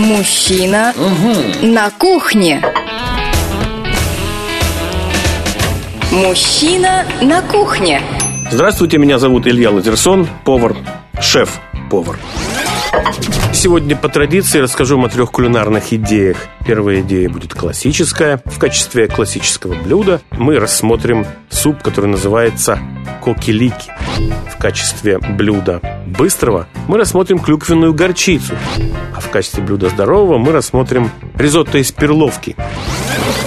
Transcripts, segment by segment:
Мужчина на кухне. Мужчина на кухне. Здравствуйте, меня зовут Илья Лазерсон, повар, шеф-повар. Сегодня по традиции расскажу вам о трех кулинарных идеях. Первая идея будет классическая. В качестве классического блюда мы рассмотрим суп, который называется кокилики. В качестве блюда быстрого мы рассмотрим клюквенную горчицу. А в качестве блюда здорового мы рассмотрим ризотто из перловки.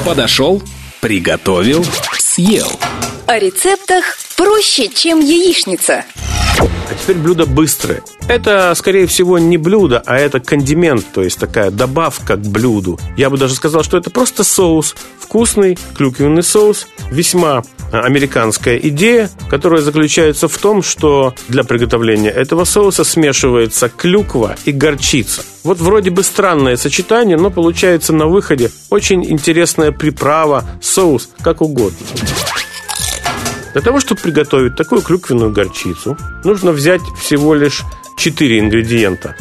Подошел, приготовил, съел. О рецептах проще, чем яичница. А теперь блюдо быстрое. Это, скорее всего, не блюдо, а это кондимент, то есть такая добавка к блюду. Я бы даже сказал, что это просто соус. Вкусный клюквенный соус. Весьма американская идея, которая заключается в том, что для приготовления этого соуса смешивается клюква и горчица. Вот вроде бы странное сочетание, но получается на выходе очень интересная приправа, соус, как угодно. Для того, чтобы приготовить такую клюквенную горчицу, нужно взять всего лишь 4 ингредиента.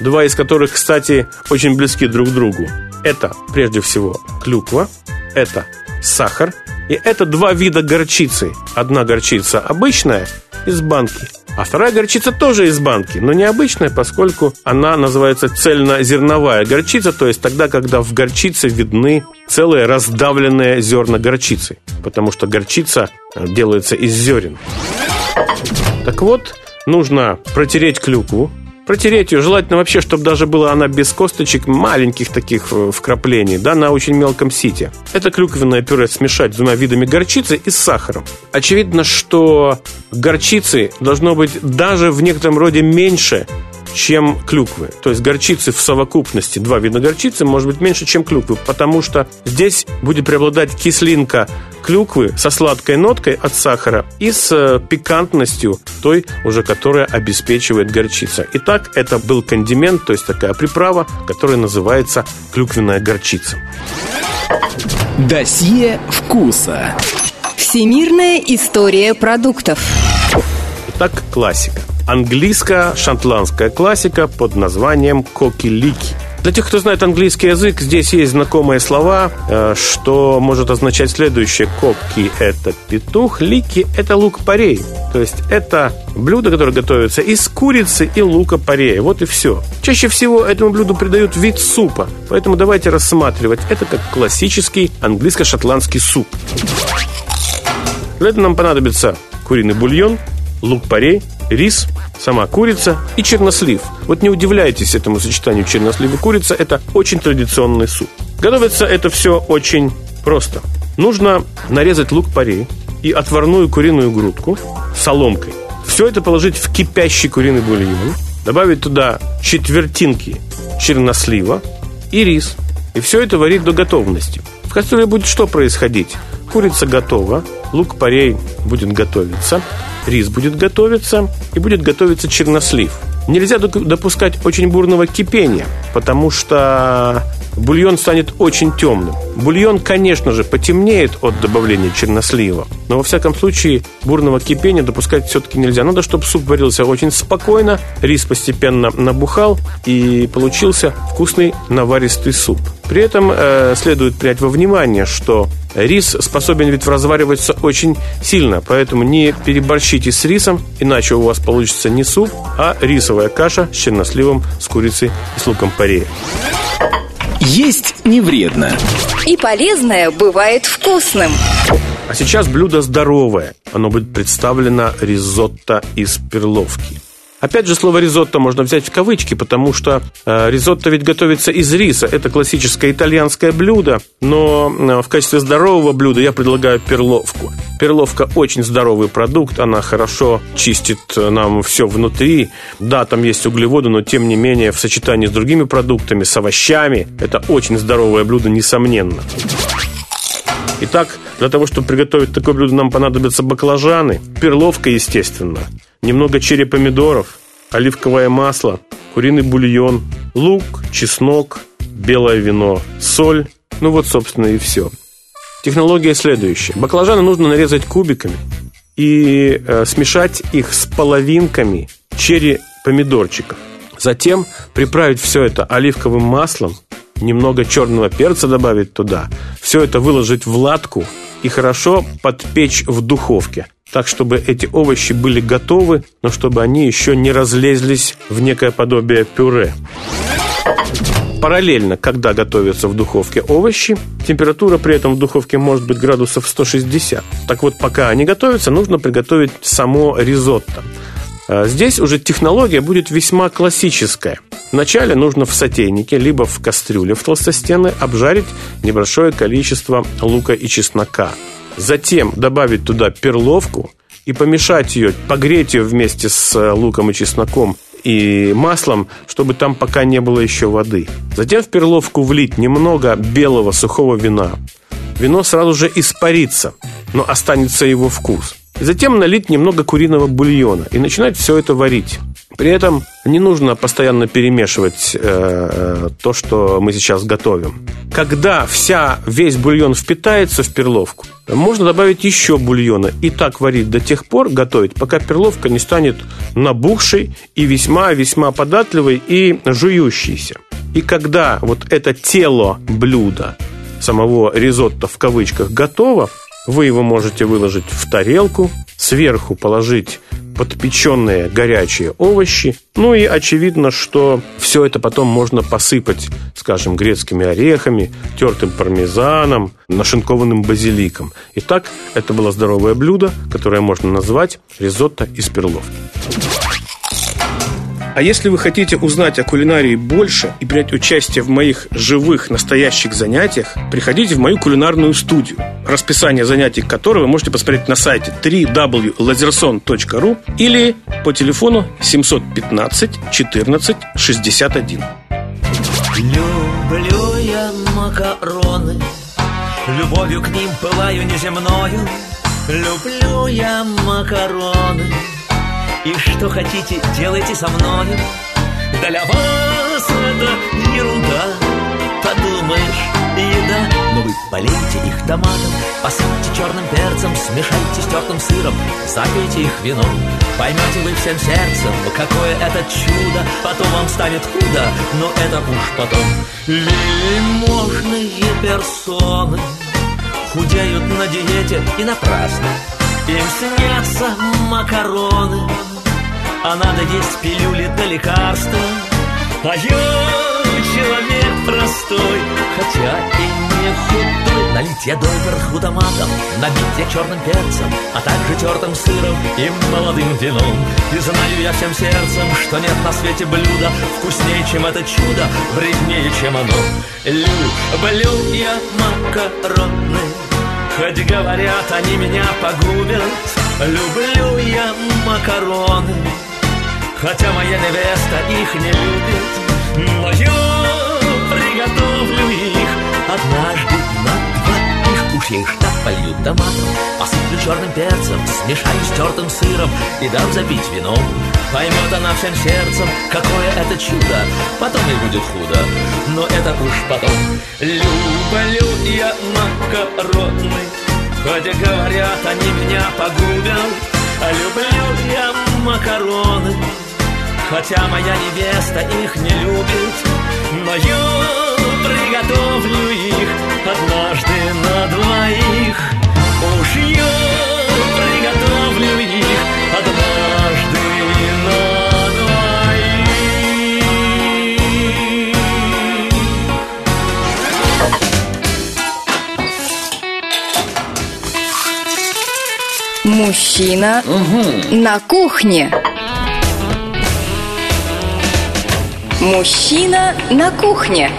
Два из которых, кстати, очень близки друг к другу. Это, прежде всего, клюква, это сахар, и это два вида горчицы. Одна горчица обычная из банки, а вторая горчица тоже из банки, но необычная, поскольку она называется цельнозерновая горчица, то есть тогда, когда в горчице видны целые раздавленные зерна горчицы, потому что горчица э, делается из зерен. Так вот, нужно протереть клюкву, Протереть ее желательно вообще, чтобы даже была она без косточек, маленьких таких э, вкраплений, да, на очень мелком сите. Это клюквенное пюре смешать с двумя видами горчицы и с сахаром. Очевидно, что горчицы должно быть даже в некотором роде меньше, чем клюквы. То есть горчицы в совокупности, два вида горчицы, может быть меньше, чем клюквы, потому что здесь будет преобладать кислинка клюквы со сладкой ноткой от сахара и с э, пикантностью той, уже которая обеспечивает горчица. Итак, это был кондимент, то есть такая приправа, которая называется клюквенная горчица. Досье вкуса. Всемирная история продуктов. Итак, классика. Английско-шотландская классика под названием «Коки-лики». Для тех, кто знает английский язык, здесь есть знакомые слова, э, что может означать следующее. Коки – это петух, лики – это лук-порей. То есть это блюдо, которое готовится из курицы и лука-порея. Вот и все. Чаще всего этому блюду придают вид супа. Поэтому давайте рассматривать это как классический английско-шотландский суп. Для этого нам понадобится куриный бульон, лук-порей, рис, сама курица и чернослив. Вот не удивляйтесь этому сочетанию чернослива и курица, это очень традиционный суп. Готовится это все очень просто. Нужно нарезать лук-порей и отварную куриную грудку соломкой. Все это положить в кипящий куриный бульон, добавить туда четвертинки чернослива и рис. И все это варить до готовности. В кастрюле будет что происходить? Курица готова, лук-порей будет готовиться, рис будет готовиться и будет готовиться чернослив. Нельзя допускать очень бурного кипения, потому что бульон станет очень темным. Бульон, конечно же, потемнеет от добавления чернослива, но во всяком случае бурного кипения допускать все-таки нельзя. Надо, чтобы суп варился очень спокойно, рис постепенно набухал и получился вкусный наваристый суп. При этом э, следует принять во внимание, что Рис способен ведь развариваться очень сильно, поэтому не переборщите с рисом, иначе у вас получится не суп, а рисовая каша с черносливом, с курицей и с луком порея. Есть не вредно. И полезное бывает вкусным. А сейчас блюдо здоровое. Оно будет представлено ризотто из перловки. Опять же, слово ризотто можно взять в кавычки, потому что э, ризотто ведь готовится из риса. Это классическое итальянское блюдо, но э, в качестве здорового блюда я предлагаю перловку. Перловка очень здоровый продукт, она хорошо чистит нам все внутри. Да, там есть углеводы, но тем не менее в сочетании с другими продуктами, с овощами, это очень здоровое блюдо, несомненно. Итак, для того, чтобы приготовить такое блюдо, нам понадобятся баклажаны, перловка, естественно, немного черри помидоров, оливковое масло, куриный бульон, лук, чеснок, белое вино, соль. Ну вот, собственно, и все. Технология следующая. Баклажаны нужно нарезать кубиками и э, смешать их с половинками черри помидорчиков. Затем приправить все это оливковым маслом, немного черного перца добавить туда, все это выложить в латку и хорошо подпечь в духовке. Так, чтобы эти овощи были готовы, но чтобы они еще не разлезлись в некое подобие пюре. Параллельно, когда готовятся в духовке овощи, температура при этом в духовке может быть градусов 160. Так вот, пока они готовятся, нужно приготовить само ризотто. А здесь уже технология будет весьма классическая. Вначале нужно в сотейнике, либо в кастрюле в толстостенной обжарить небольшое количество лука и чеснока. Затем добавить туда перловку и помешать ее, погреть ее вместе с э, луком и чесноком и маслом, чтобы там пока не было еще воды. Затем в перловку влить немного белого сухого вина. Вино сразу же испарится, но останется его вкус. Затем налить немного куриного бульона и начинать все это варить. При этом не нужно постоянно перемешивать э, э, то, что мы сейчас готовим. Когда вся, весь бульон впитается в перловку, можно добавить еще бульона и так варить до тех пор, готовить, пока перловка не станет набухшей и весьма-весьма податливой и жующейся. И когда вот это тело блюда, самого ризотто в кавычках, готово, вы его можете выложить в тарелку, сверху положить подпеченные горячие овощи. Ну и очевидно, что все это потом можно посыпать, скажем, грецкими орехами, тертым пармезаном, нашинкованным базиликом. Итак, это было здоровое блюдо, которое можно назвать ризотто из перловки. А если вы хотите узнать о кулинарии больше и принять участие в моих живых, настоящих занятиях, приходите в мою кулинарную студию, расписание занятий которой вы можете посмотреть на сайте www.lazerson.ru или по телефону 715 14 61. Люблю я макароны, любовью к ним пылаю неземною. Люблю я макароны, и что хотите, делайте со мною Для вас это полейте их томатом Посыпьте черным перцем Смешайте с тертым сыром Запейте их вином. Поймете вы всем сердцем Какое это чудо Потом вам станет худо Но это уж потом. Вельможные персоны Худеют на диете и напрасно. Им снятся макароны А надо есть пилюли да лекарства. А я человек простой Хотя не худой Налить я доверху томатом Набить я черным перцем А также тертым сыром и молодым вином. И знаю я всем сердцем Что нет на свете блюда Вкуснее, чем это чудо Вреднее, чем оно. Люблю я макароны Хоть говорят, они меня погубят. Люблю я макароны Хотя моя невеста их не любит. Но я приготовлю их однажды на двоих Уж я их так полью томатом Посыплю черным перцем Смешаю с тертым сыром И дам запить вином Поймет она всем сердцем Какое это чудо Потом и будет худо. Но это уж потом. Люблю я макароны Хотя говорят, они меня погубят. Люблю я макароны Хотя моя невеста их не любит. Но я приготовлю их однажды на двоих Уж я приготовлю их однажды на двоих Мужчина на кухне. Мужчина на кухне.